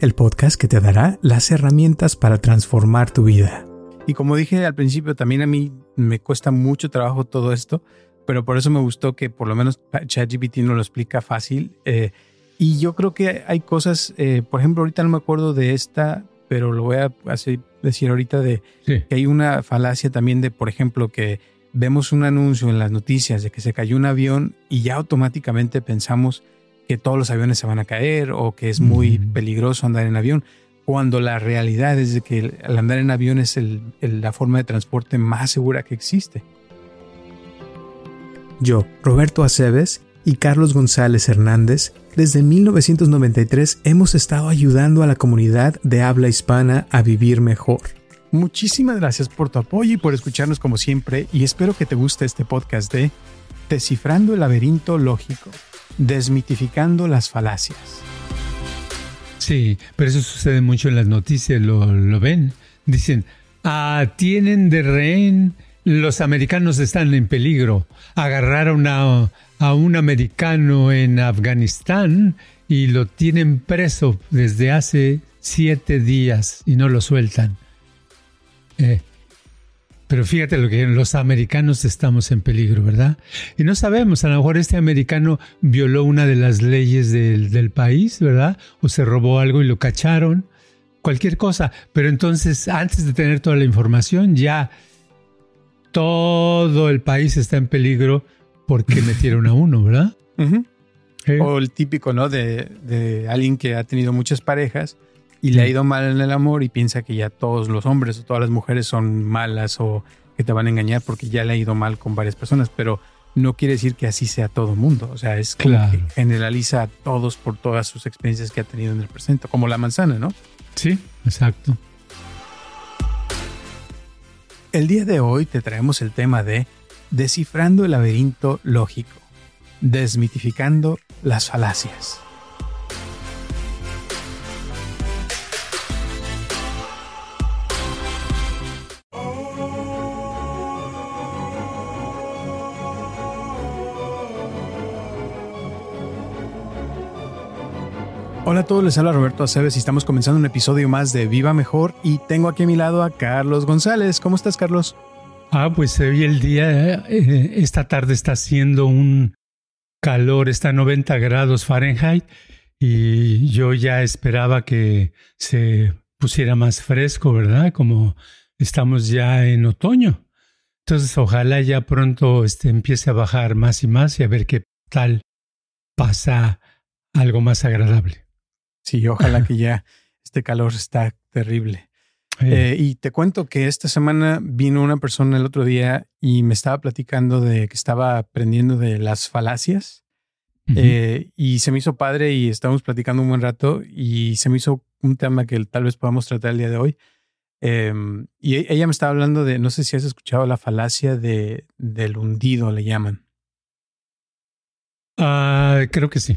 el podcast que te dará las herramientas para transformar tu vida. Y como dije al principio, también a mí me cuesta mucho trabajo todo esto, pero por eso me gustó que por lo menos ChatGPT nos lo explica fácil. Eh, y yo creo que hay cosas, eh, por ejemplo, ahorita no me acuerdo de esta, pero lo voy a hacer, decir ahorita de Sí. que hay una falacia también de, por ejemplo, que vemos un anuncio en las noticias de que se cayó un avión y ya automáticamente pensamos que todos los aviones se van a caer o que es muy peligroso andar en avión, cuando la realidad es de que el, el andar en avión es el- el- la forma de transporte más segura que existe. Yo, Roberto Aceves y Carlos González Hernández, desde 1993 hemos estado ayudando a la comunidad de habla hispana a vivir mejor. Muchísimas gracias por tu apoyo y por escucharnos como siempre y espero que te guste este podcast de Descifrando el laberinto lógico, desmitificando las falacias. Sí, pero eso sucede mucho en las noticias, lo, lo ven. Dicen, ah, tienen de rehén, los americanos están en peligro. Agarraron a, a un americano en Afganistán y lo tienen preso desde hace siete días y no lo sueltan. Eh, pero fíjate lo que los americanos estamos en peligro, ¿verdad? Y no sabemos, a lo mejor este americano violó una de las leyes del, del país, ¿verdad? O se robó algo y lo cacharon, cualquier cosa. Pero entonces, antes de tener toda la información, ya todo el país está en peligro porque metieron a uno, ¿verdad? Eh, O el típico, ¿no? De, de alguien que ha tenido muchas parejas y le ha Sí. ido mal en el amor y piensa que ya todos los hombres o todas las mujeres son malas o que te van a engañar porque ya le ha ido mal con varias personas, pero no quiere decir que así sea todo mundo. O sea, es como Claro. que generaliza a todos por todas sus experiencias que ha tenido en el presente, como la manzana, ¿no? Sí, exacto. El día de hoy te traemos el tema de descifrando el laberinto lógico, desmitificando las falacias. Hola a todos, les habla Roberto Aceves y estamos comenzando un episodio más de Viva Mejor y tengo aquí a mi lado a Carlos González. ¿Cómo estás, Carlos? Ah, pues hoy el día, eh, esta tarde está haciendo un calor, está a 90 grados Fahrenheit y yo ya esperaba que se pusiera más fresco, ¿verdad? Como estamos ya en otoño. Entonces, ojalá ya pronto este, empiece a bajar más y más y a ver qué tal pasa algo más agradable. Sí, ojalá que ya este calor está terrible. Eh, y te cuento que esta semana vino una persona el otro día y me estaba platicando de que estaba aprendiendo de las falacias eh, y se me hizo padre y estábamos platicando un buen rato y se me hizo un tema que tal vez podamos tratar el día de hoy. Eh, y e- ella me estaba hablando de, no sé si has escuchado la falacia de, del hundido, le llaman. Ah, creo que sí.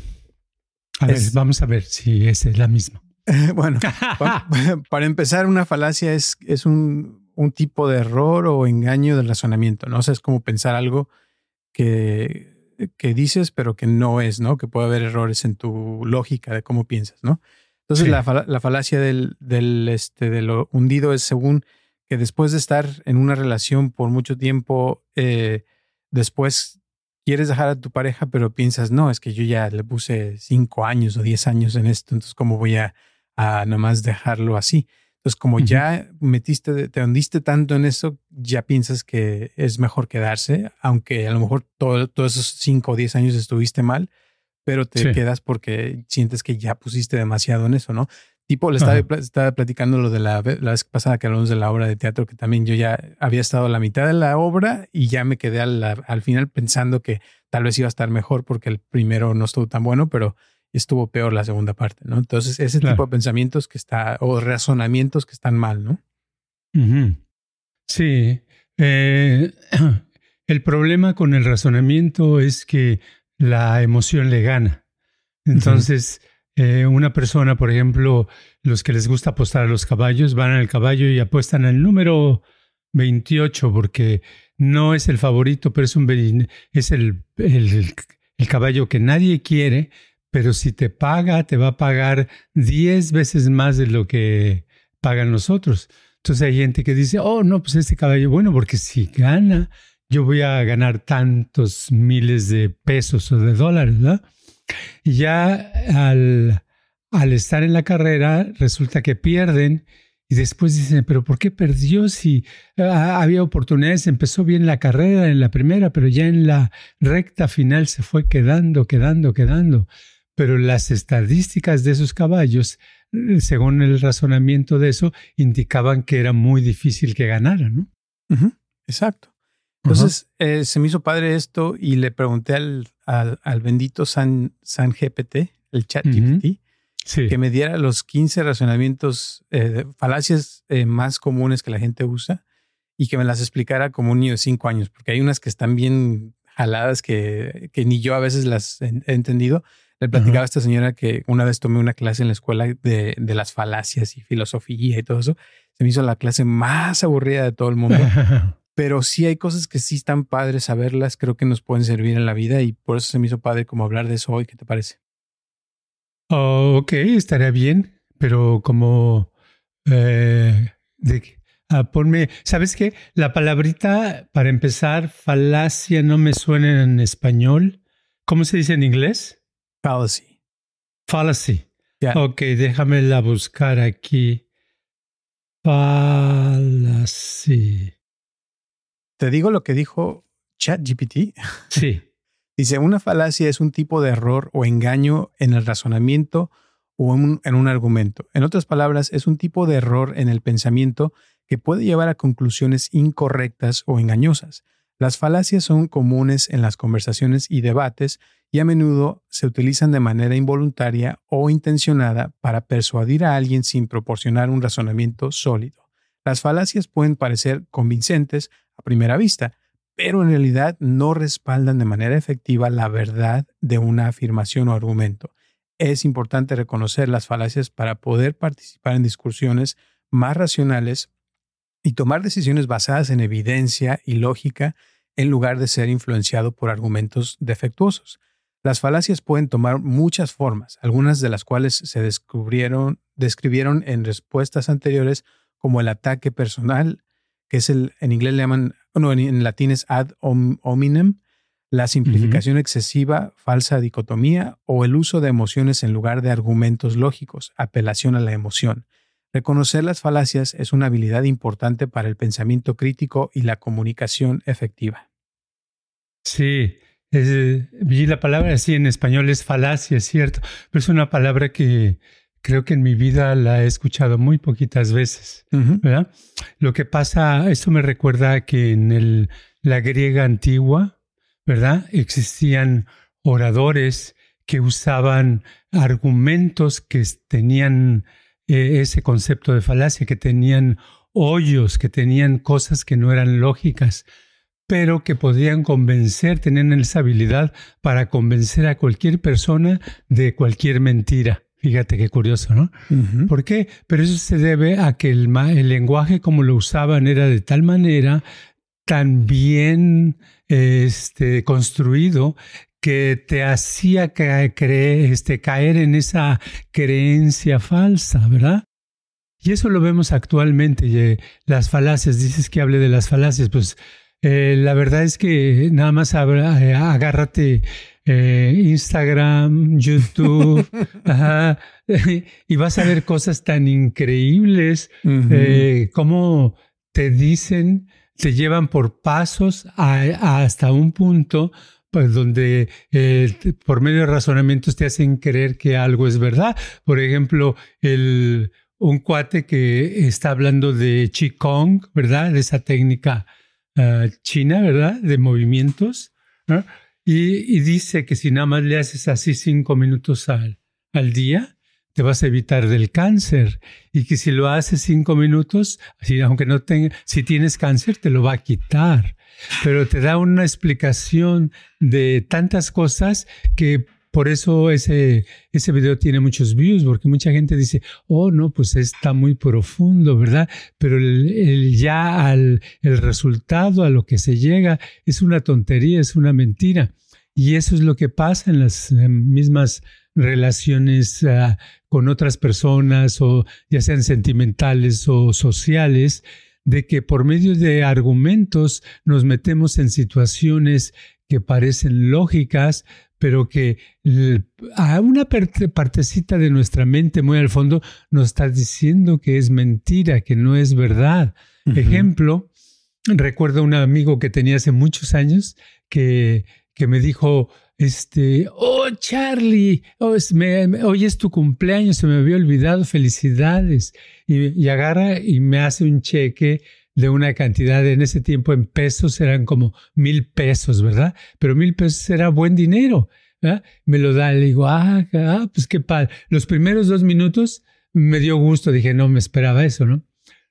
A Es- ver, vamos a ver si esa es la misma. bueno, pa- para empezar, una falacia es, es un, un tipo de error o engaño del razonamiento, ¿no? O sea, es como pensar algo que, que dices, pero que no es, ¿no? Que puede haber errores en tu lógica de cómo piensas, ¿no? Entonces, Sí. la, la falacia del, del, este, de lo hundido es según que después de estar en una relación por mucho tiempo, eh, después quieres dejar a tu pareja, pero piensas, no, es que yo ya le puse cinco años o diez años en esto, entonces, ¿cómo voy a, a nomás dejarlo así. Entonces, como ya metiste, te hundiste tanto en eso, ya piensas que es mejor quedarse, aunque a lo mejor todos esos cinco o diez años estuviste mal, pero te quedas porque sientes que ya pusiste demasiado en eso, ¿no? Tipo, le estaba, estaba, platicando lo de la, la, vez pasada que hablamos de la obra de teatro, que también yo ya había estado a la mitad de la obra y ya me quedé al, al final pensando que tal vez iba a estar mejor porque el primero no estuvo tan bueno, pero estuvo peor la segunda parte, ¿no? Entonces, ese tipo de pensamientos que está, o razonamientos que están mal, ¿no? Sí. Eh, el problema con el razonamiento es que la emoción le gana. Entonces, eh, una persona, por ejemplo, los que les gusta apostar a los caballos, van al caballo y apuestan al número 28 porque no es el favorito, pero es, un, es el, el, caballo que nadie quiere, pero si te paga, te va a pagar 10 veces más de lo que pagan los otros. Entonces hay gente que dice, oh, no, pues este caballo, bueno, porque si gana, yo voy a ganar tantos miles de pesos o de dólares, ¿verdad? Y ya al, al estar en la carrera, resulta que pierden y después dicen, pero ¿por qué perdió si ah, había oportunidades? Empezó bien la carrera en la primera, pero ya en la recta final se fue quedando, quedando, quedando pero las estadísticas de esos caballos, eh, según el razonamiento de eso, indicaban que era muy difícil que ganara, ¿no? Exacto. Entonces eh, se me hizo padre esto y le pregunté al, al, bendito San, San GPT, el chat GPT, que me diera los 15 razonamientos, eh, falacias más comunes que la gente usa y que me las explicara como un niño de 5 años, porque hay unas que están bien jaladas que, que ni yo a veces las he entendido le platicaba a esta señora que una vez tomé una clase en la escuela de, de, las falacias y filosofía y todo eso. Se me hizo la clase más aburrida de todo el mundo. Pero sí hay cosas que sí están padres saberlas, creo que nos pueden servir en la vida y por eso se me hizo padre como hablar de eso hoy. ¿Qué te parece? Oh, ok, estaría bien, pero como eh, de, ah, ponme, ¿sabes qué? La palabrita para empezar, falacia, no me suena en español. ¿Cómo se dice en inglés? Fallacy. Fallacy. Ok, déjame la buscar aquí. Fallacy. ¿Te digo lo que dijo ChatGPT? Sí. Dice, una falacia es un tipo de error o engaño en el razonamiento o en un argumento. En otras palabras, es un tipo de error en el pensamiento que puede llevar a conclusiones incorrectas o engañosas. Las falacias son comunes en las conversaciones y debates y a menudo se utilizan de manera involuntaria o intencionada para persuadir a alguien sin proporcionar un razonamiento sólido. Las falacias pueden parecer convincentes a primera vista, pero en realidad no respaldan de manera efectiva la verdad de una afirmación o argumento. Es importante reconocer las falacias para poder participar en discusiones más racionales y tomar decisiones basadas en evidencia y lógica en lugar de ser influenciado por argumentos defectuosos. Las falacias pueden tomar muchas formas, algunas de las cuales se descubrieron, describieron en respuestas anteriores como el ataque personal, que es el, en inglés le llaman, no, en, latín es ad hominem, la simplificación excesiva, falsa dicotomía o el uso de emociones en lugar de argumentos lógicos, apelación a la emoción. Reconocer las falacias es una habilidad importante para el pensamiento crítico y la comunicación efectiva. Sí, vi la palabra así en español es falacia, es cierto, pero es una palabra que creo que en mi vida la he escuchado muy poquitas veces, ¿verdad? Lo que pasa, esto me recuerda que en el, la griega antigua, ¿verdad? Existían oradores que usaban argumentos que tenían eh, ese concepto de falacia, que tenían hoyos, que tenían cosas que no eran lógicas, pero que podían convencer, tenían esa habilidad para convencer a cualquier persona de cualquier mentira. Fíjate qué curioso, ¿no? ¿Por qué? Pero eso se debe a que el, el, lenguaje como lo usaban era de tal manera, tan bien este, construido, que te hacía creer, este, caer en esa creencia falsa, ¿verdad? Y eso lo vemos actualmente, las falacias, dices que hable de las falacias, pues eh, la verdad es que nada más eh, agárrate eh, Instagram, YouTube, y vas a ver cosas tan increíbles eh, como te dicen, te llevan por pasos hasta un punto pues, donde eh, por medio de razonamientos te hacen creer que algo es verdad. Por ejemplo, el, un cuate que está hablando de Qigong, ¿verdad? De esa técnica ah, china, ¿verdad? De movimientos. Y, dice que si nada más le haces así cinco minutos al, al día, te vas a evitar del cáncer. Y que si lo haces cinco minutos, así, aunque no tenga, si tienes cáncer, te lo va a quitar pero te da una explicación de tantas cosas que por eso ese, ese video tiene muchos views, porque mucha gente dice, oh, no, pues está muy profundo, ¿verdad? Pero el, ya al el resultado, a lo que se llega, es una tontería, es una mentira. Y eso es lo que pasa en las mismas relaciones ah, con otras personas, o ya sean sentimentales o sociales, de que por medio de argumentos nos metemos en situaciones que parecen lógicas, pero que a una partecita de nuestra mente muy al fondo nos está diciendo que es mentira, que no es verdad. Ejemplo, recuerdo un amigo que tenía hace muchos años que, que me dijo, este, oh Charlie, oh, hoy es tu cumpleaños, se me había olvidado, felicidades. Y, agarra y me hace un cheque de una cantidad, en ese tiempo en pesos eran como mil pesos, ¿verdad? Pero mil pesos era buen dinero. Me lo da, le digo, ah, ah, pues qué padre. Los primeros dos minutos me dio gusto, dije, no me esperaba eso, ¿no?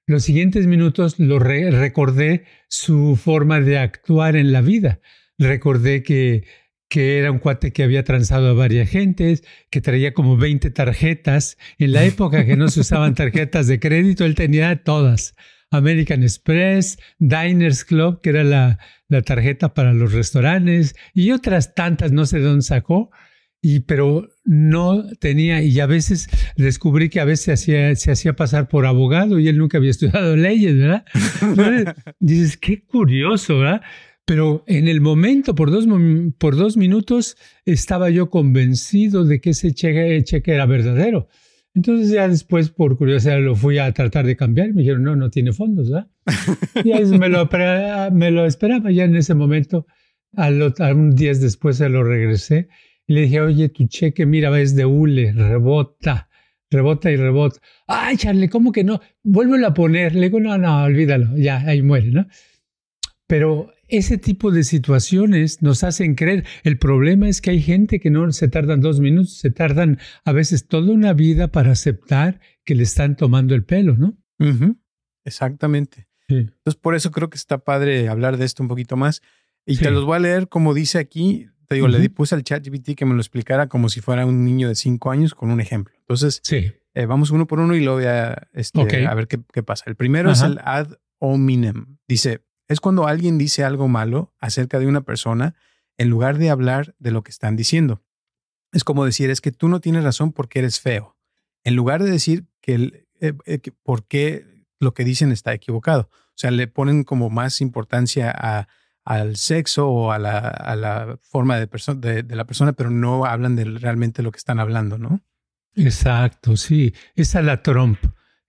Los siguientes minutos lo recordé su forma de actuar en la vida. Recordé que que era un cuate que había transado a varias gentes, que traía como 20 tarjetas. En la época que no se usaban tarjetas de crédito, él tenía todas. American Express, Diners Club, que era la, la tarjeta para los restaurantes, y otras tantas, no sé de dónde sacó, y, pero no tenía, y a veces descubrí que a veces se hacía pasar por abogado y él nunca había estudiado leyes, ¿verdad? dices, qué curioso, ¿verdad? Pero en el momento, por dos, por dos minutos, estaba yo convencido de que ese cheque, cheque, era verdadero. Entonces ya después, por curiosidad, lo fui a tratar de cambiar. Me dijeron, no, no tiene fondos, ¿verdad? y me lo, me lo esperaba ya en ese momento. Al, un días después se lo regresé. Y le dije, oye, tu cheque, mira, es de hule, rebota, rebota y rebota. Ay, Charlie, ¿cómo que no? Vuélvelo a poner. Le digo, no, no, olvídalo, ya, ahí muere, ¿no? Pero ese tipo de situaciones nos hacen creer. El problema es que hay gente que no se tardan dos minutos, se tardan a veces toda una vida para aceptar que le están tomando el pelo, ¿no? Exactamente. Entonces, por eso creo que está padre hablar de esto un poquito más. Y te los voy a leer como dice aquí. Te digo, le puse al chat GPT que me lo explicara como si fuera un niño de cinco años con un ejemplo. Entonces, sí. Eh, vamos uno por uno y luego voy a, este, a ver qué, pasa. El primero es el ad hominem. Dice, es cuando alguien dice algo malo acerca de una persona en lugar de hablar de lo que están diciendo. Es como decir, es que tú no tienes razón porque eres feo. En lugar de decir que, eh, eh, por qué lo que dicen está equivocado. O sea, le ponen como más importancia al sexo o a la, forma de, de, la persona, pero no hablan de realmente lo que están hablando, ¿no? Exacto, sí. Es a la Trump.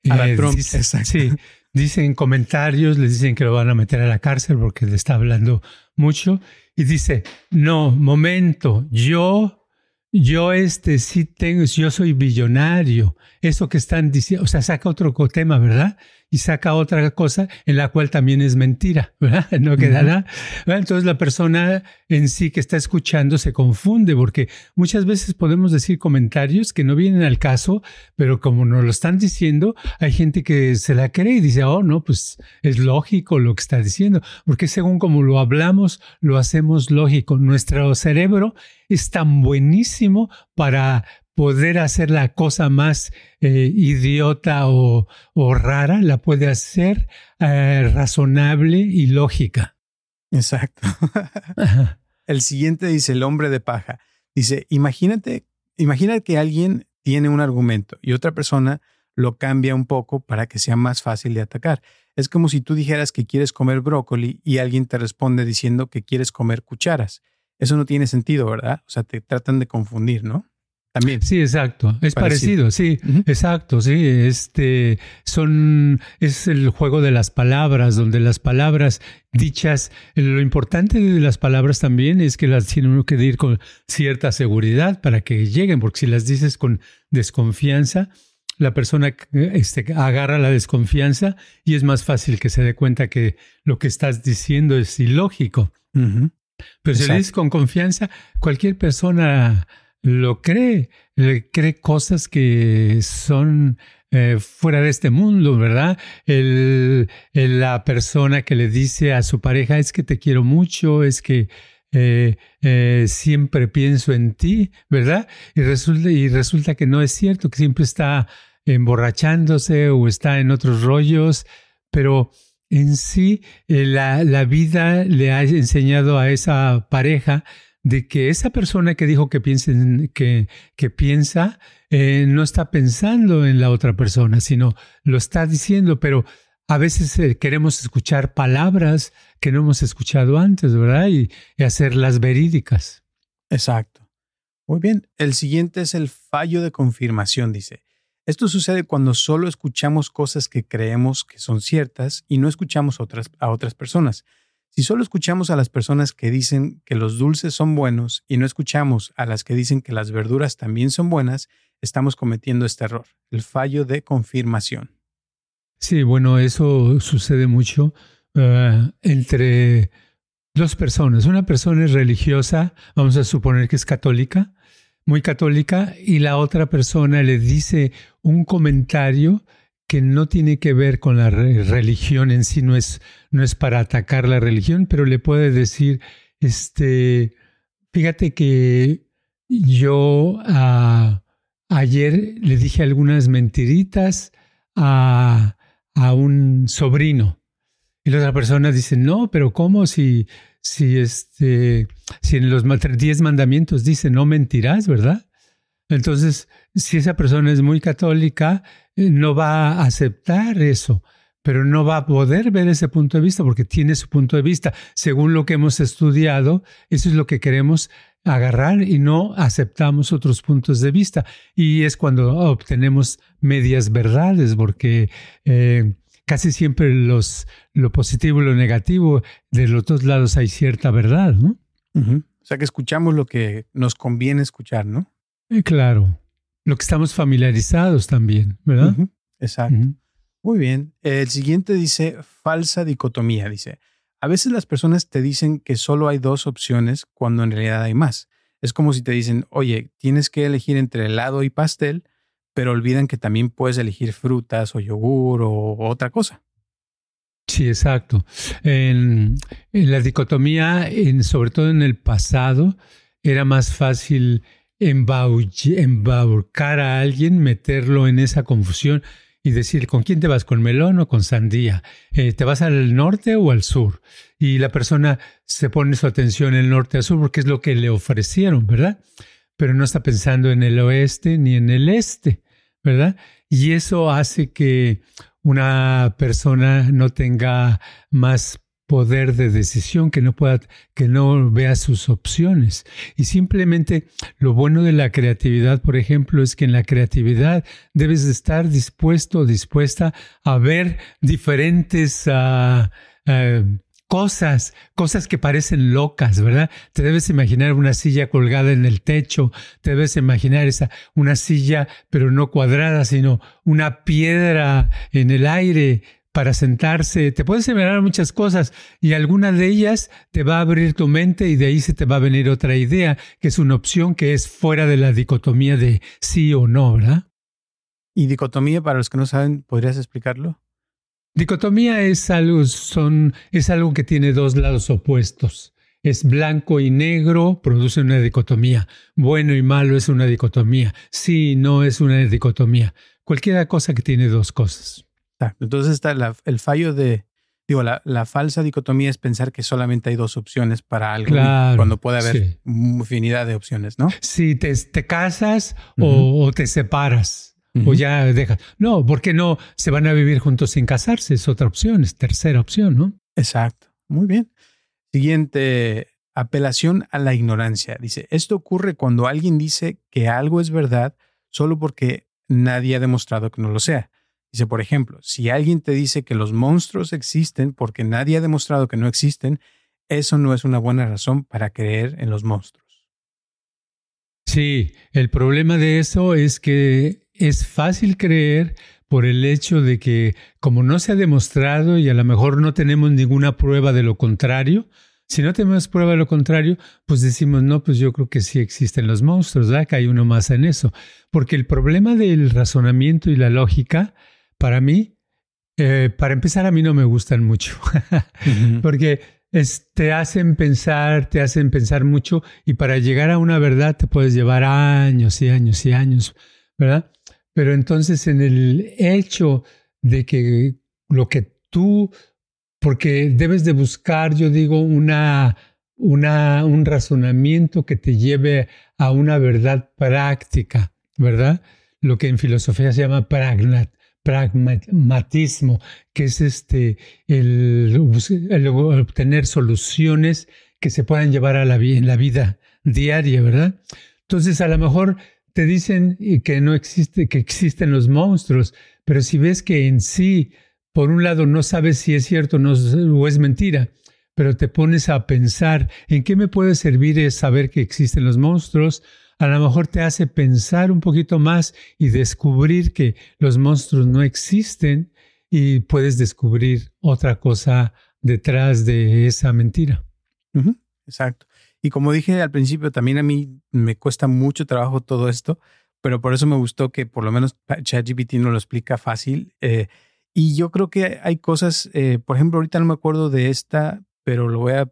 A la eh, Trump, exacto. Sí, Dicen comentarios, les dicen que lo van a meter a la cárcel porque le está hablando mucho. Y dice, no, momento, yo, yo este sí tengo, yo soy billonario. Eso que están diciendo, o sea, saca otro tema, ¿verdad? Y saca otra cosa en la cual también es mentira, ¿verdad? No quedará. Entonces la persona en sí que está escuchando se confunde porque muchas veces podemos decir comentarios que no vienen al caso, pero como nos lo están diciendo, hay gente que se la cree y dice, oh, no, pues es lógico lo que está diciendo, porque según como lo hablamos, lo hacemos lógico. Nuestro cerebro es tan buenísimo para poder hacer la cosa más eh, idiota o, rara, la puede hacer eh, razonable y lógica. Exacto. el siguiente dice el hombre de paja. Dice, imagínate, imagina que alguien tiene un argumento y otra persona lo cambia un poco para que sea más fácil de atacar. Es como si tú dijeras que quieres comer brócoli y alguien te responde diciendo que quieres comer cucharas. eso no tiene sentido, ¿verdad? O sea, te tratan de confundir, ¿no? También. Sí, exacto. Es parecido, sí, exacto, sí. Este son es el juego de las palabras, donde las palabras dichas, lo importante de las palabras también es que las tiene uno que decir con cierta seguridad para que lleguen, porque si las dices con desconfianza, la persona este, agarra la desconfianza y es más fácil que se dé cuenta que lo que estás diciendo es ilógico. Pero si le dices con confianza, cualquier persona lo cree, cree cosas que son eh, fuera de este mundo, ¿verdad? El, la persona que le dice a su pareja es que te quiero mucho, es que eh, eh, siempre pienso en ti, ¿verdad? Y resulta, y resulta que no es cierto, que siempre está emborrachándose o está en otros rollos, pero en sí la, la vida le ha enseñado a esa pareja de que esa persona que dijo que, que, que piensa eh, no está pensando en la otra persona, sino lo está diciendo, pero a veces eh, queremos escuchar palabras que no hemos escuchado antes, ¿verdad? Y, y hacerlas verídicas. Exacto. Muy bien. El siguiente es el fallo de confirmación, dice. Esto sucede cuando solo escuchamos cosas que creemos que son ciertas y no escuchamos otras, a otras personas. Si solo escuchamos a las personas que dicen que los dulces son buenos y no escuchamos a las que dicen que las verduras también son buenas, estamos cometiendo este error, el fallo de confirmación. Sí, bueno, eso sucede mucho eh, entre dos personas. Una persona es religiosa, vamos a suponer que es católica, muy católica, y la otra persona le dice un comentario que no tiene que ver con la religión en sí, no es, no es para atacar la religión, pero le puede decir, este, fíjate que yo ah, ayer le dije algunas mentiritas a, a, un sobrino. Y la otra persona dice, no, pero ¿cómo si, si, este, si en los diez mandamientos dice no mentirás, ¿verdad? Entonces, si esa persona es muy católica, eh, no va a aceptar eso, pero no va a poder ver ese punto de vista porque tiene su punto de vista. Según lo que hemos estudiado, eso es lo que queremos agarrar y no aceptamos otros puntos de vista. Y es cuando obtenemos medias verdades, porque eh, casi siempre los, lo positivo y lo negativo, de los dos lados hay cierta verdad, ¿no? O sea que escuchamos lo que nos conviene escuchar, ¿no? Eh, claro lo que estamos familiarizados también, ¿verdad? Exacto. Muy bien. El siguiente dice falsa dicotomía. Dice, a veces las personas te dicen que solo hay dos opciones cuando en realidad hay más. Es como si te dicen, oye, tienes que elegir entre helado y pastel, pero olvidan que también puedes elegir frutas o yogur o otra cosa. Sí, exacto. En, la dicotomía, en, sobre todo en el pasado, era más fácil embaucar a alguien, meterlo en esa confusión y decir, ¿con quién te vas? ¿Con melón o con sandía? Eh, ¿Te vas al norte o al sur? Y la persona se pone su atención en el norte o sur porque es lo que le ofrecieron, ¿verdad? Pero no está pensando en el oeste ni en el este, ¿verdad? Y eso hace que una persona no tenga más poder de decisión, que no pueda, que no vea sus opciones. Y simplemente lo bueno de la creatividad, por ejemplo, es que en la creatividad debes de estar dispuesto o dispuesta a ver diferentes ah, ah, cosas, cosas que parecen locas, ¿verdad? Te debes imaginar una silla colgada en el techo, te debes imaginar esa, una silla, pero no cuadrada, sino una piedra en el aire, para sentarse, te puedes imaginar muchas cosas y alguna de ellas te va a abrir tu mente y de ahí se te va a venir otra idea, que es una opción que es fuera de la dicotomía de sí o no, ¿verdad? ¿Y dicotomía, para los que no saben, podrías explicarlo? Dicotomía es algo, son, es algo que tiene dos lados opuestos. Es blanco y negro, produce una dicotomía. Bueno y malo es una dicotomía. Sí y no es una dicotomía. Cualquier cosa que tiene dos cosas. Entonces está el fallo de, digo, la, la, falsa dicotomía es pensar que solamente hay dos opciones para algo cuando puede haber infinidad de opciones, ¿no? Si te, te casas o, te separas. O ya dejas. No, porque no se van a vivir juntos sin casarse. Es otra opción, es tercera opción, ¿no? Exacto. Muy bien. Siguiente apelación a la ignorancia. Dice, esto ocurre cuando alguien dice que algo es verdad solo porque nadie ha demostrado que no lo sea. Dice, por ejemplo, si alguien te dice que los monstruos existen porque nadie ha demostrado que no existen, eso no es una buena razón para creer en los monstruos. Sí, el problema de eso es que es fácil creer por el hecho de que como no se ha demostrado y a lo mejor no tenemos ninguna prueba de lo contrario, si no tenemos prueba de lo contrario, pues decimos, no, pues yo creo que sí existen los monstruos, ¿verdad? Que hay uno más en eso. Porque el problema del razonamiento y la lógica, para mí, eh, para empezar, a mí no me gustan mucho. Porque te hacen pensar, te hacen pensar mucho y para llegar a una verdad te puedes llevar años y años y años, ¿verdad? Pero entonces en el hecho de que lo que tú, porque debes de buscar, yo digo, una, una, un razonamiento que te lleve a una verdad práctica, ¿verdad? Lo que en filosofía se llama pragnat, pragmatismo, que es este, el, obtener soluciones que se puedan llevar a la, en la vida diaria, ¿verdad? Entonces, a lo mejor te dicen que no existe, que existen los monstruos, pero si ves que en sí, por un lado, no sabes si es cierto o es mentira, pero te pones a pensar en qué me puede servir saber que existen los monstruos, a lo mejor te hace pensar un poquito más y descubrir que los monstruos no existen y puedes descubrir otra cosa detrás de esa mentira. Exacto. Y como dije al principio, también a mí me cuesta mucho trabajo todo esto, pero por eso me gustó que por lo menos ChatGPT nos lo explica fácil. Eh, y yo creo que hay cosas, eh, por ejemplo, ahorita no me acuerdo de esta, pero lo voy a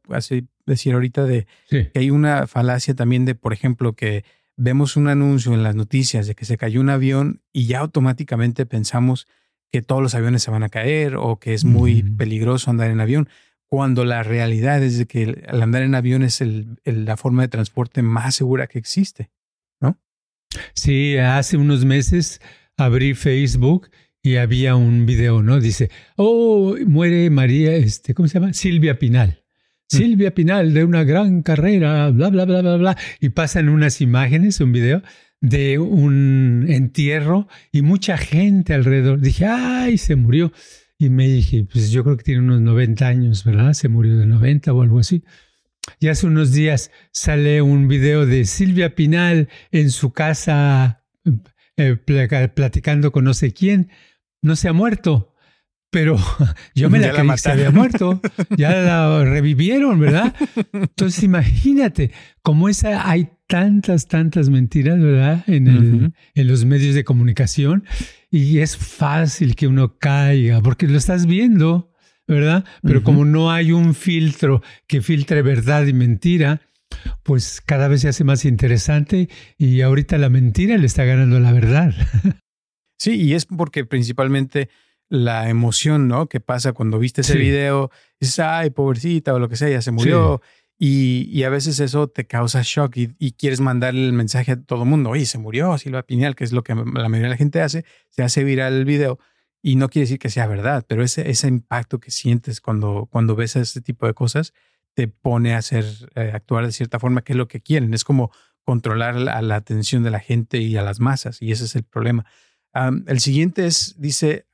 decir ahorita de que hay una falacia también de, por ejemplo, que vemos un anuncio en las noticias de que se cayó un avión y ya automáticamente pensamos que todos los aviones se van a caer o que es muy peligroso andar en avión, cuando la realidad es de que el andar en avión es la forma de transporte más segura que existe, ¿no? Sí, hace unos meses abrí Facebook y había un video, ¿no? Dice, oh, muere María, este, ¿cómo se llama? Silvia Pinal. Mm. Silvia Pinal de una gran carrera, bla, bla, bla, bla, bla. Y pasan unas imágenes, un video de un entierro y mucha gente alrededor. Dije, ay, se murió. Y me dije, pues yo creo que tiene unos 90 años, ¿verdad? Se murió de 90 o algo así. Y hace unos días sale un video de Silvia Pinal en su casa eh, platicando con no sé quién. No se ha muerto, pero yo me la creí que se había muerto, ya la revivieron, ¿verdad? Entonces imagínate, como esa hay tantas, tantas mentiras, ¿verdad? En, el, en los medios de comunicación y es fácil que uno caiga porque lo estás viendo, ¿verdad? Pero como no hay un filtro que filtre verdad y mentira, pues cada vez se hace más interesante y ahorita la mentira le está ganando la verdad. Sí, y es porque principalmente la emoción, ¿no? Que pasa cuando viste ese video, dices, ay, pobrecita o lo que sea, ya se murió. Y, a veces eso te causa shock y, quieres mandarle el mensaje a todo el mundo, oye, se murió Silva Piñal, que es lo que la mayoría de la gente hace, se hace viral el video y no quiere decir que sea verdad, pero ese, ese impacto que sientes cuando, cuando ves ese tipo de cosas te pone a hacer, eh, actuar de cierta forma, que es lo que quieren. Es como controlar la, la, atención de la gente y a las masas, y ese es el problema. El siguiente es, dice,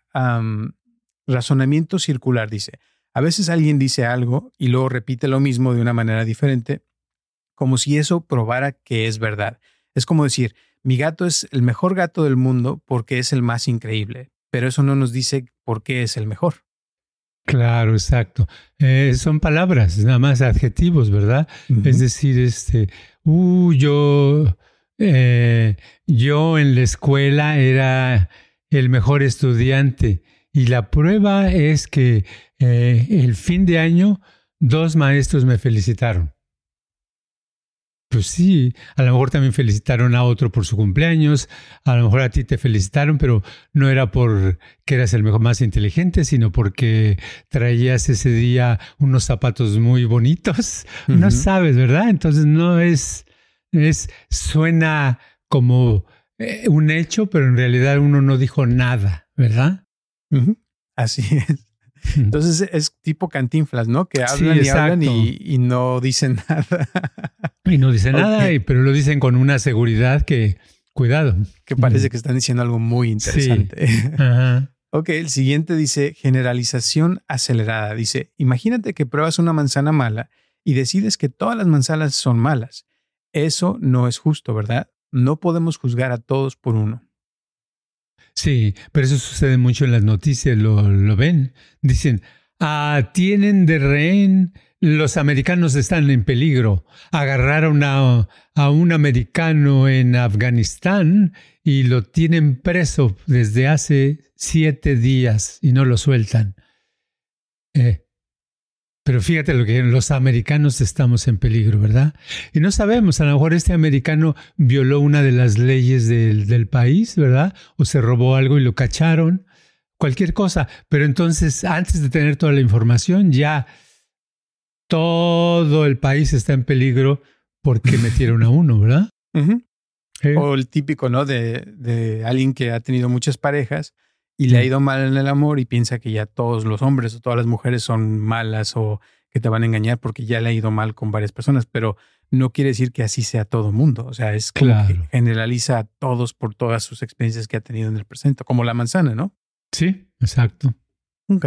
razonamiento circular, dice. A veces alguien dice algo y luego repite lo mismo de una manera diferente, como si eso probara que es verdad. Es como decir, mi gato es el mejor gato del mundo porque es el más increíble, pero eso no nos dice por qué es el mejor. Claro, exacto. Eh, son palabras, nada más adjetivos, ¿verdad? Es decir, este, uh, yo, eh, yo en la escuela era el mejor estudiante. Y la prueba es que eh, el fin de año dos maestros me felicitaron. Pues sí, a lo mejor también felicitaron a otro por su cumpleaños, a lo mejor a ti te felicitaron, pero no era por que eras el mejor más inteligente, sino porque traías ese día unos zapatos muy bonitos. No sabes, ¿verdad? Entonces no es, es, suena como eh, un hecho, pero en realidad uno no dijo nada, ¿verdad? Así es. Entonces es tipo cantinflas, ¿no? Que hablan y hablan y, no dicen nada. Y no dicen nada, pero lo dicen con una seguridad que, cuidado. Que parece que están diciendo algo muy interesante. Ajá. Ok, el siguiente dice generalización acelerada. Dice, imagínate que pruebas una manzana mala y decides que todas las manzanas son malas. Eso no es justo, ¿verdad? No podemos juzgar a todos por uno. Sí, pero eso sucede mucho en las noticias, lo, lo ven. Dicen, ah, tienen de rehén, los americanos están en peligro. Agarraron a, a un americano en Afganistán y lo tienen preso desde hace siete días y no lo sueltan. Eh, pero fíjate lo que los americanos estamos en peligro, ¿verdad? Y no sabemos, a lo mejor este americano violó una de las leyes del, del país, ¿verdad? O se robó algo y lo cacharon, cualquier cosa. Pero entonces, antes de tener toda la información, ya todo el país está en peligro porque metieron a uno, ¿verdad? O el típico, ¿no? De, de alguien que ha tenido muchas parejas y le ha ido mal en el amor y piensa que ya todos los hombres o todas las mujeres son malas o que te van a engañar porque ya le ha ido mal con varias personas, pero no quiere decir que así sea todo mundo. O sea, es como que generaliza a todos por todas sus experiencias que ha tenido en el presente, como la manzana, ¿no? Sí, exacto. Ok.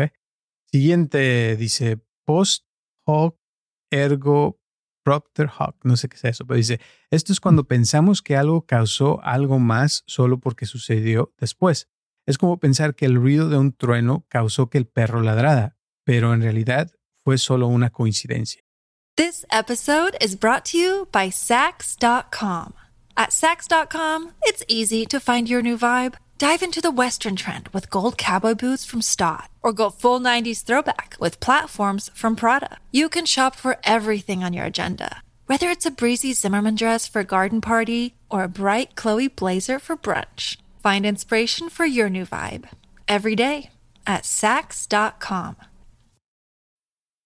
Siguiente dice post hoc ergo propter hoc. No sé qué es eso, pero dice, esto es cuando pensamos que algo causó algo más solo porque sucedió después. Es como pensar que el ruido de un trueno causó que el perro ladrara, pero en realidad fue solo una coincidencia. This episode is brought to you by Sax.com. At Sax.com, it's easy to find your new vibe. Dive into the Western trend with gold cowboy boots from Stott, or go full 90s throwback with platforms from Prada. You can shop for everything on your agenda, whether it's a breezy Zimmerman dress for a garden party or a bright Chloe blazer for brunch. Find inspiration for your new vibe every day at Sax.com.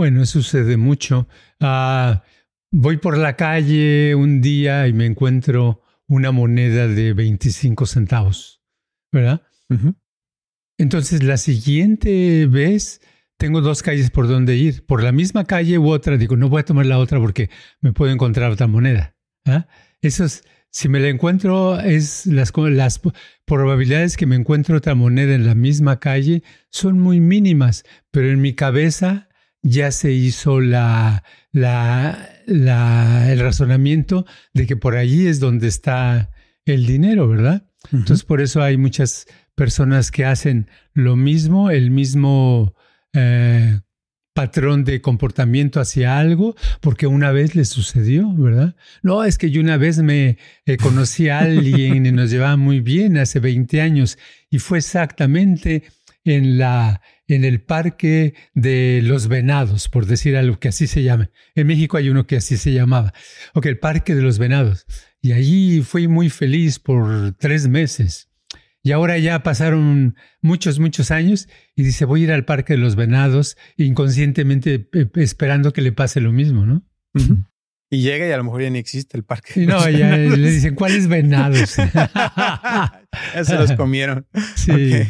Bueno, sucede mucho. Ah, voy por la calle un día y me encuentro una moneda de 25 centavos, ¿verdad? Entonces, la siguiente vez tengo dos calles por donde ir. Por la misma calle u otra, digo, no voy a tomar la otra porque me puedo encontrar otra moneda. ¿ah? Eso es, si me la encuentro, es las, las probabilidades que me encuentre otra moneda en la misma calle son muy mínimas, pero en mi cabeza ya se hizo la, la, la, el razonamiento de que por allí es donde está el dinero, ¿verdad? Entonces, por eso hay muchas personas que hacen lo mismo, el mismo eh, patrón de comportamiento hacia algo, porque una vez les sucedió, ¿verdad? No, es que yo una vez me eh, conocí a alguien y nos llevaba muy bien hace 20 años y fue exactamente en la en el Parque de los Venados, por decir algo que así se llame. En México hay uno que así se llamaba. Ok, el Parque de los Venados. Y allí fui muy feliz por tres meses. Y ahora ya pasaron muchos, muchos años y dice, voy a ir al Parque de los Venados inconscientemente esperando que le pase lo mismo, ¿no? Y llega y a lo mejor ya ni existe el parque. No, ya le dicen, ¿cuáles venados? ya se los comieron. Sí.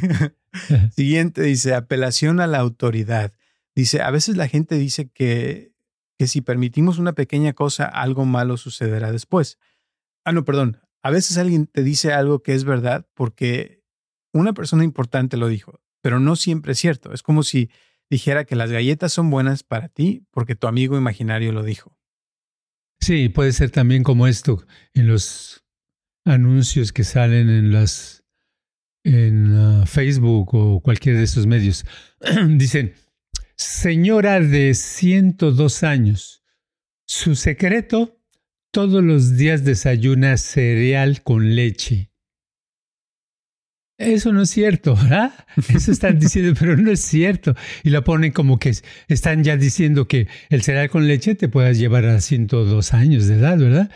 Siguiente dice, apelación a la autoridad. Dice, a veces la gente dice que, que si permitimos una pequeña cosa, algo malo sucederá después. Ah, no, perdón. A veces alguien te dice algo que es verdad porque una persona importante lo dijo, pero no siempre es cierto. Es como si dijera que las galletas son buenas para ti porque tu amigo imaginario lo dijo. Sí, puede ser también como esto en los anuncios que salen en las en uh, Facebook o cualquiera de esos medios. Dicen, señora de 102 años, su secreto, todos los días desayuna cereal con leche. Eso no es cierto, ¿verdad? Eso están diciendo, pero no es cierto. Y la ponen como que están ya diciendo que el cereal con leche te puedas llevar a 102 años de edad, ¿verdad?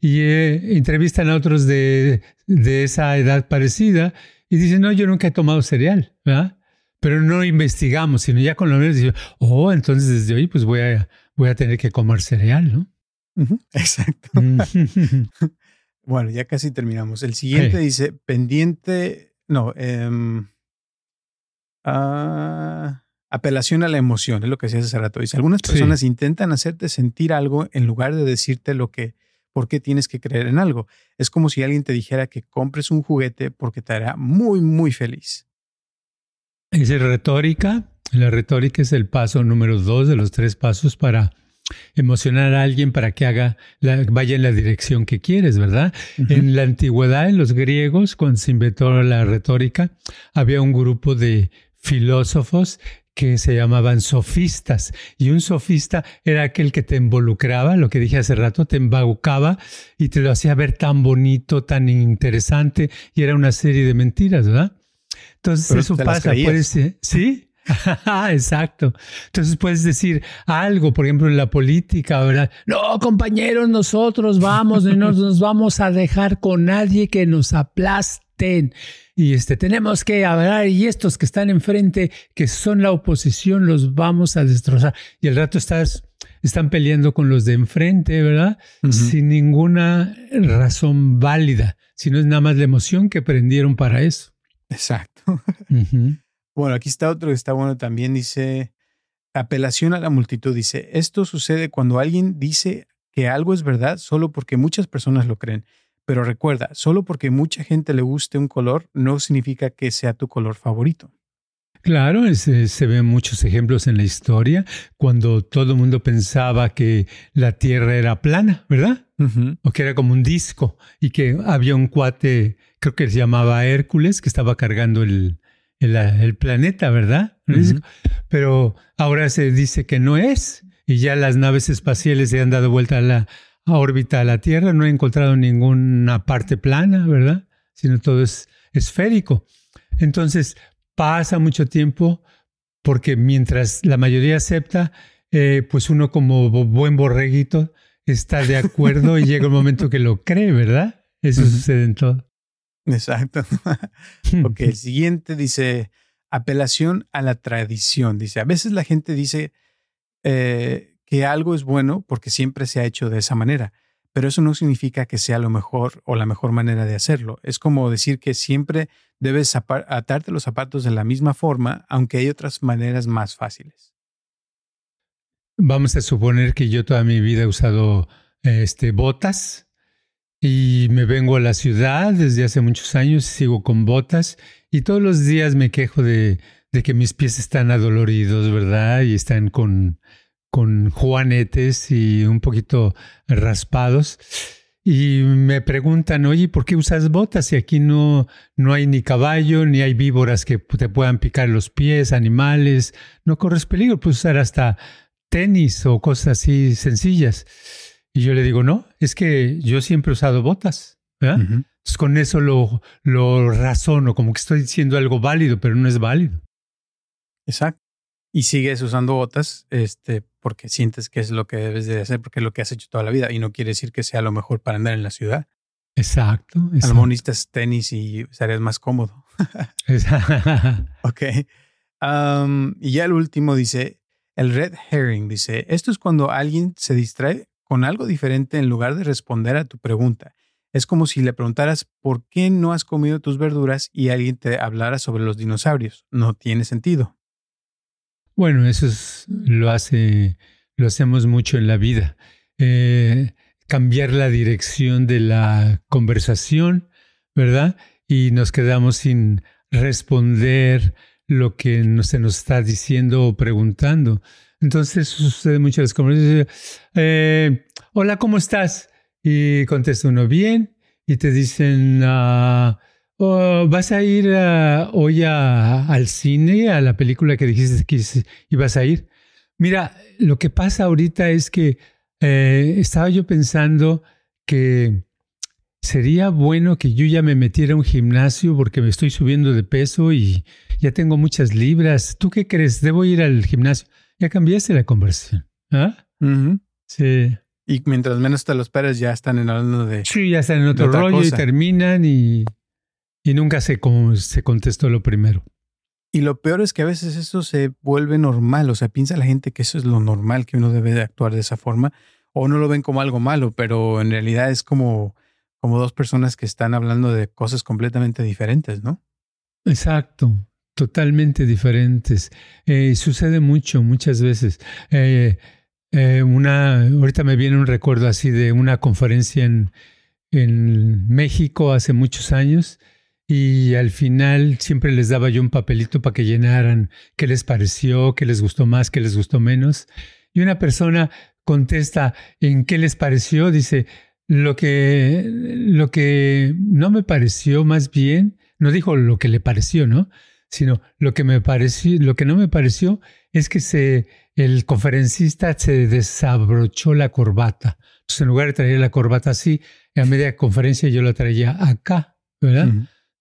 Y eh, entrevistan a otros de, de esa edad parecida y dicen, no, yo nunca he tomado cereal, ¿verdad? Pero no investigamos, sino ya con lo menos dicen, oh, entonces desde hoy pues voy a, voy a tener que comer cereal, ¿no? Exacto. bueno, ya casi terminamos. El siguiente dice, pendiente no, em, ah, apelación a la emoción, es lo que decías hace rato. Dice, algunas personas intentan hacerte sentir algo en lugar de decirte lo que, por qué tienes que creer en algo. Es como si alguien te dijera que compres un juguete porque te hará muy, muy feliz. Es retórica. La retórica es el paso número dos de los tres pasos para emocionar a alguien para que haga vaya en la dirección que quieres, ¿verdad? En la antigüedad, en los griegos, cuando se inventó la retórica, había un grupo de filósofos que se llamaban sofistas. Y un sofista era aquel que te involucraba, lo que dije hace rato, te embaucaba y te lo hacía ver tan bonito, tan interesante, y era una serie de mentiras, ¿verdad? Entonces eso pasa, puede ser, ¿sí? Exacto. Entonces puedes decir algo, por ejemplo, en la política, ¿verdad? No, compañeros, nosotros vamos, no nos vamos a dejar con nadie que nos aplasten. Y este, tenemos que hablar, y estos que están enfrente, que son la oposición, los vamos a destrozar. Y al rato estás, están peleando con los de enfrente, ¿verdad? Sin ninguna razón válida, sino es nada más la emoción que prendieron para eso. Exacto. Bueno, aquí está otro que está bueno también. Dice, apelación a la multitud. Dice, esto sucede cuando alguien dice que algo es verdad solo porque muchas personas lo creen. Pero recuerda, solo porque mucha gente le guste un color no significa que sea tu color favorito. Claro, se ven muchos ejemplos en la historia cuando todo el mundo pensaba que la Tierra era plana, ¿verdad? O que era como un disco y que había un cuate, creo que se llamaba Hércules, que estaba cargando el, el, planeta, ¿verdad? Pero ahora se dice que no es y ya las naves espaciales se han dado vuelta a la órbita a la Tierra, no he encontrado ninguna parte plana, ¿verdad? Sino todo es esférico. Entonces pasa mucho tiempo porque mientras la mayoría acepta, eh, pues uno como buen borreguito está de acuerdo y llega un momento que lo cree, ¿verdad? Eso sucede en todo. Exacto. ok, el siguiente dice apelación a la tradición. Dice, a veces la gente dice eh, que algo es bueno porque siempre se ha hecho de esa manera, pero eso no significa que sea lo mejor o la mejor manera de hacerlo. Es como decir que siempre debes atarte los zapatos de la misma forma, aunque hay otras maneras más fáciles. Vamos a suponer que yo toda mi vida he usado este, botas y me vengo a la ciudad desde hace muchos años, sigo con botas y todos los días me quejo de, que mis pies están adoloridos, ¿verdad? Y están con, con juanetes y un poquito raspados. Y me preguntan, oye, ¿por qué usas botas si aquí no, no hay ni caballo, ni hay víboras que te puedan picar los pies, animales? No corres peligro, puedes usar hasta tenis o cosas así sencillas. Y yo le digo, no, es que yo siempre he usado botas. con eso lo, lo razono, como que estoy diciendo algo válido, pero no es válido. Exacto. Y sigues usando botas este, porque sientes que es lo que debes de hacer, porque es lo que has hecho toda la vida y no quiere decir que sea lo mejor para andar en la ciudad. Exacto. exacto. tenis y estarías más cómodo. ok. y ya el último dice, el red herring dice, esto es cuando alguien se distrae con algo diferente en lugar de responder a tu pregunta. Es como si le preguntaras por qué no has comido tus verduras y alguien te hablara sobre los dinosaurios. No tiene sentido. Bueno, eso lo hace, lo hacemos mucho en la vida. Eh, cambiar la dirección de la conversación, ¿verdad? Y nos quedamos sin responder lo que se nos está diciendo o preguntando. Entonces sucede muchas veces como eh, hola, ¿cómo estás? Y contesta uno bien y te dicen, oh, ¿vas a ir ah, hoy al cine, a la película que dijiste que ibas a ir? Mira, lo que pasa ahorita es que eh, estaba yo pensando que sería bueno que yo ya me metiera a un gimnasio porque me estoy subiendo de peso y ya tengo muchas libras. ¿Tú qué crees? ¿Debo ir al gimnasio? Ya cambiaste la conversación. ¿Ah? Sí. Y mientras menos te los esperes, ya están en hablando de. Sí, ya están en otro rollo y terminan y, y nunca se, se contestó lo primero. Y lo peor es que a veces eso se vuelve normal. O sea, piensa la gente que eso es lo normal, que uno debe de actuar de esa forma. O no lo ven como algo malo, pero en realidad es como como dos personas que están hablando de cosas completamente diferentes, ¿no? Exacto, totalmente diferentes. Eh, sucede mucho, muchas veces. Eh, eh, una, ahorita me viene un recuerdo así de una conferencia en, en México hace muchos años y al final siempre les daba yo un papelito para que llenaran qué les pareció, qué les gustó más, qué les gustó menos. Y una persona contesta en qué les pareció, dice, lo que, lo que no me pareció más bien, no dijo lo que le pareció, ¿no? Sino lo que me pareció, lo que no me pareció es que se, el conferencista se desabrochó la corbata. Entonces, en lugar de traer la corbata así, a media conferencia yo la traía acá, ¿verdad?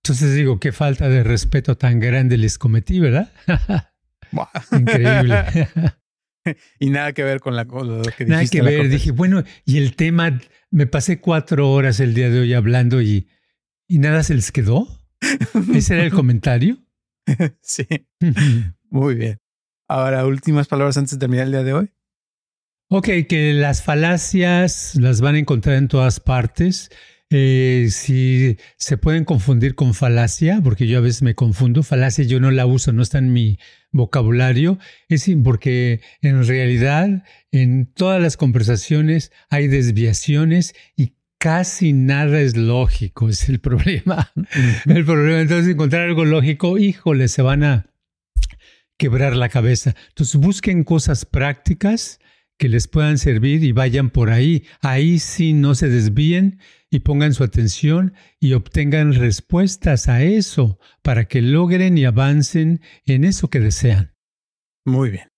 Entonces digo, qué falta de respeto tan grande les cometí, ¿verdad? Increíble. y nada que ver con la, lo que dijiste. Nada que ver. Dije, bueno, y el tema me pasé cuatro horas el día de hoy hablando y, y nada se les quedó. ¿Ese era el comentario? sí. Muy bien. Ahora, últimas palabras antes de terminar el día de hoy. Ok, que las falacias las van a encontrar en todas partes. Eh, si se pueden confundir con falacia, porque yo a veces me confundo, falacia yo no la uso, no está en mi vocabulario, es porque en realidad en todas las conversaciones hay desviaciones y casi nada es lógico, es el problema. el problema, entonces encontrar algo lógico, híjole, se van a quebrar la cabeza. Entonces busquen cosas prácticas que les puedan servir y vayan por ahí. Ahí sí no se desvíen y pongan su atención y obtengan respuestas a eso para que logren y avancen en eso que desean. Muy bien.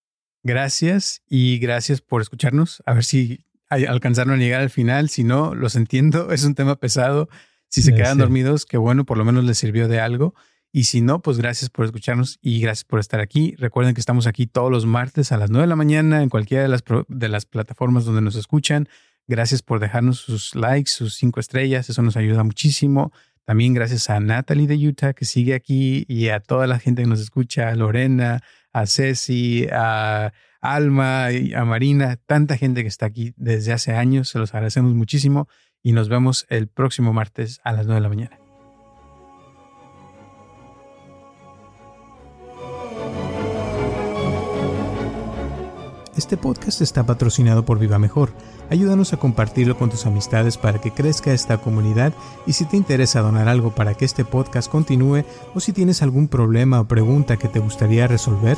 Gracias y gracias por escucharnos. A ver si alcanzaron a llegar al final. Si no, los entiendo. Es un tema pesado. Si se quedan dormidos, que bueno, por lo menos les sirvió de algo. Y si no, pues gracias por escucharnos y gracias por estar aquí. Recuerden que estamos aquí todos los martes a las 9 de la mañana en cualquiera de las, de las plataformas donde nos escuchan. Gracias por dejarnos sus likes, sus cinco estrellas. Eso nos ayuda muchísimo. También gracias a Natalie de Utah que sigue aquí y a toda la gente que nos escucha, a Lorena, a Ceci, Alma, y a Marina, tanta gente que está aquí desde hace años. Se los agradecemos muchísimo y nos vemos el próximo martes a las 9 de la mañana. Este podcast está patrocinado por Viva Mejor. Ayúdanos a compartirlo con tus amistades para que crezca esta comunidad y si te interesa donar algo para que este podcast continúe o si tienes algún problema o pregunta que te gustaría resolver,